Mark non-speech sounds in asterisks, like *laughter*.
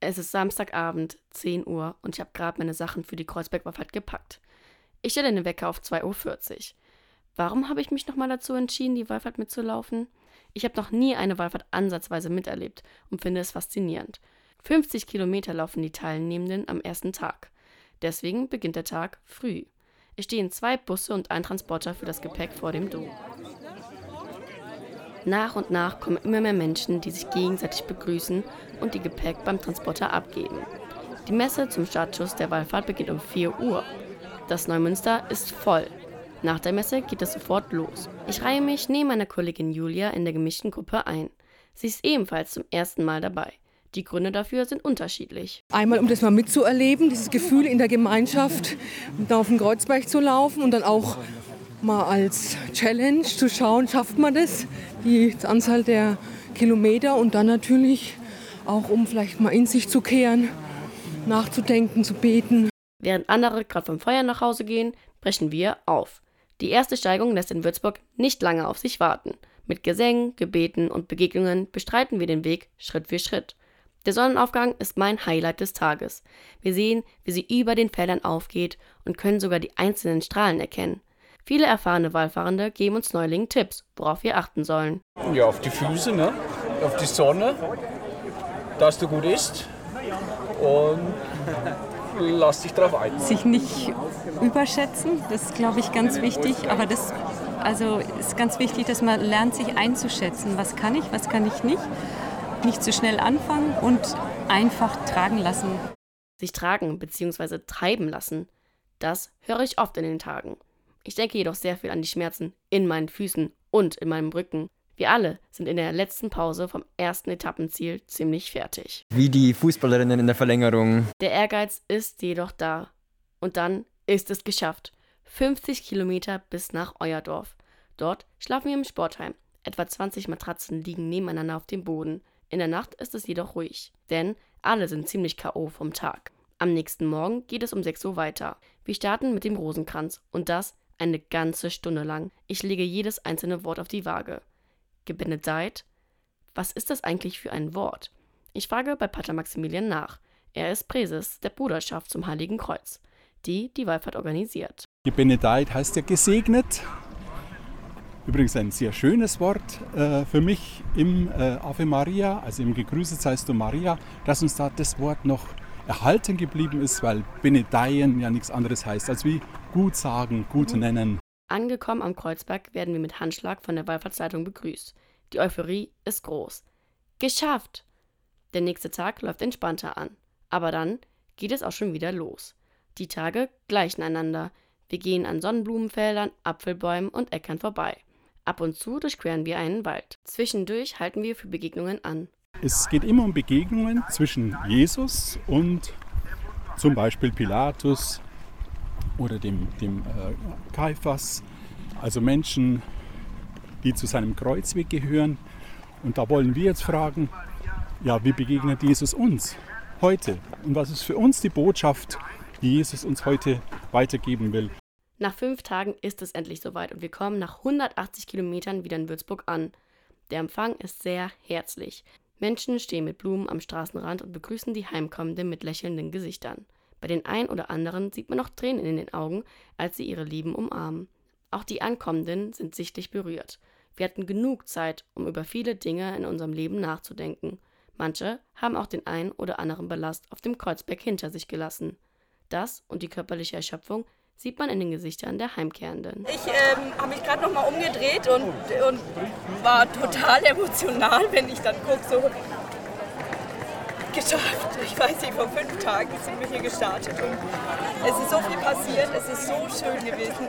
Es ist Samstagabend, 10 Uhr und ich habe gerade meine Sachen für die Kreuzberg-Wallfahrt gepackt. Ich stelle den Wecker auf 2.40 Uhr. Warum habe ich mich nochmal dazu entschieden, die Wallfahrt mitzulaufen? Ich habe noch nie eine Wallfahrt ansatzweise miterlebt und finde es faszinierend. 50 Kilometer laufen die Teilnehmenden am ersten Tag. Deswegen beginnt der Tag früh. Es stehen zwei Busse und ein Transporter für das Gepäck vor dem Dom. Nach und nach kommen immer mehr Menschen, die sich gegenseitig begrüßen und die Gepäck beim Transporter abgeben. Die Messe zum Startschuss der Wallfahrt beginnt um 4 Uhr. Das Neumünster ist voll. Nach der Messe geht es sofort los. Ich reihe mich neben meiner Kollegin Julia in der gemischten Gruppe ein. Sie ist ebenfalls zum ersten Mal dabei. Die Gründe dafür sind unterschiedlich. Einmal, um das mal mitzuerleben, dieses Gefühl in der Gemeinschaft, da auf den Kreuzberg zu laufen und dann auch mal als Challenge zu schauen, schafft man das, die Anzahl der Kilometer und dann natürlich auch, um vielleicht mal in sich zu kehren, nachzudenken, zu beten. Während andere gerade vom Feuer nach Hause gehen, brechen wir auf. Die erste Steigung lässt in Würzburg nicht lange auf sich warten. Mit Gesängen, Gebeten und Begegnungen bestreiten wir den Weg Schritt für Schritt. Der Sonnenaufgang ist mein Highlight des Tages. Wir sehen, wie sie über den Feldern aufgeht und können sogar die einzelnen Strahlen erkennen. Viele erfahrene Wallfahrende geben uns Neulingen Tipps, worauf wir achten sollen. Ja, auf die Füße, ne? auf die Sonne, dass du gut isst und *laughs* lass dich drauf ein. Sich nicht überschätzen, das ist, glaube ich, ganz wichtig. Aber das also ist ganz wichtig, dass man lernt, sich einzuschätzen. Was kann ich, was kann ich nicht nicht zu schnell anfangen und einfach tragen lassen. Sich tragen bzw. treiben lassen, das höre ich oft in den Tagen. Ich denke jedoch sehr viel an die Schmerzen in meinen Füßen und in meinem Rücken. Wir alle sind in der letzten Pause vom ersten Etappenziel ziemlich fertig. Wie die Fußballerinnen in der Verlängerung. Der Ehrgeiz ist jedoch da. Und dann ist es geschafft. 50 Kilometer bis nach Euerdorf. Dort schlafen wir im Sportheim. Etwa 20 Matratzen liegen nebeneinander auf dem Boden. In der Nacht ist es jedoch ruhig, denn alle sind ziemlich K.O. vom Tag. Am nächsten Morgen geht es um 6 Uhr weiter. Wir starten mit dem Rosenkranz und das eine ganze Stunde lang. Ich lege jedes einzelne Wort auf die Waage. Gebenedeit? Was ist das eigentlich für ein Wort? Ich frage bei Pater Maximilian nach. Er ist Präses der Bruderschaft zum Heiligen Kreuz, die die Wallfahrt organisiert. Gebenedeit heißt ja gesegnet Übrigens ein sehr schönes Wort äh, für mich im äh, Ave Maria, also im Gegrüßet seist du Maria, dass uns da das Wort noch erhalten geblieben ist, weil Benedeien ja nichts anderes heißt als wie gut sagen, gut mhm. nennen. Angekommen am Kreuzberg werden wir mit Handschlag von der Wallfahrtszeitung begrüßt. Die Euphorie ist groß. Geschafft! Der nächste Tag läuft entspannter an. Aber dann geht es auch schon wieder los. Die Tage gleichen einander. Wir gehen an Sonnenblumenfeldern, Apfelbäumen und Äckern vorbei. Ab und zu durchqueren wir einen Wald. Zwischendurch halten wir für Begegnungen an. Es geht immer um Begegnungen zwischen Jesus und zum Beispiel Pilatus oder dem, dem äh, Kaiphas, also Menschen, die zu seinem Kreuzweg gehören. Und da wollen wir jetzt fragen, ja, wie begegnet Jesus uns heute? Und was ist für uns die Botschaft, die Jesus uns heute weitergeben will? Nach fünf Tagen ist es endlich soweit und wir kommen nach 180 Kilometern wieder in Würzburg an. Der Empfang ist sehr herzlich. Menschen stehen mit Blumen am Straßenrand und begrüßen die Heimkommenden mit lächelnden Gesichtern. Bei den einen oder anderen sieht man noch Tränen in den Augen, als sie ihre Lieben umarmen. Auch die Ankommenden sind sichtlich berührt. Wir hatten genug Zeit, um über viele Dinge in unserem Leben nachzudenken. Manche haben auch den einen oder anderen Ballast auf dem Kreuzberg hinter sich gelassen. Das und die körperliche Erschöpfung sieht man in den Gesichtern der Heimkehrenden. Ich ähm, habe mich gerade noch mal umgedreht und, und war total emotional, wenn ich dann gucke, so geschafft. Ich weiß nicht, vor fünf Tagen sind wir hier gestartet und es ist so viel passiert, es ist so schön gewesen.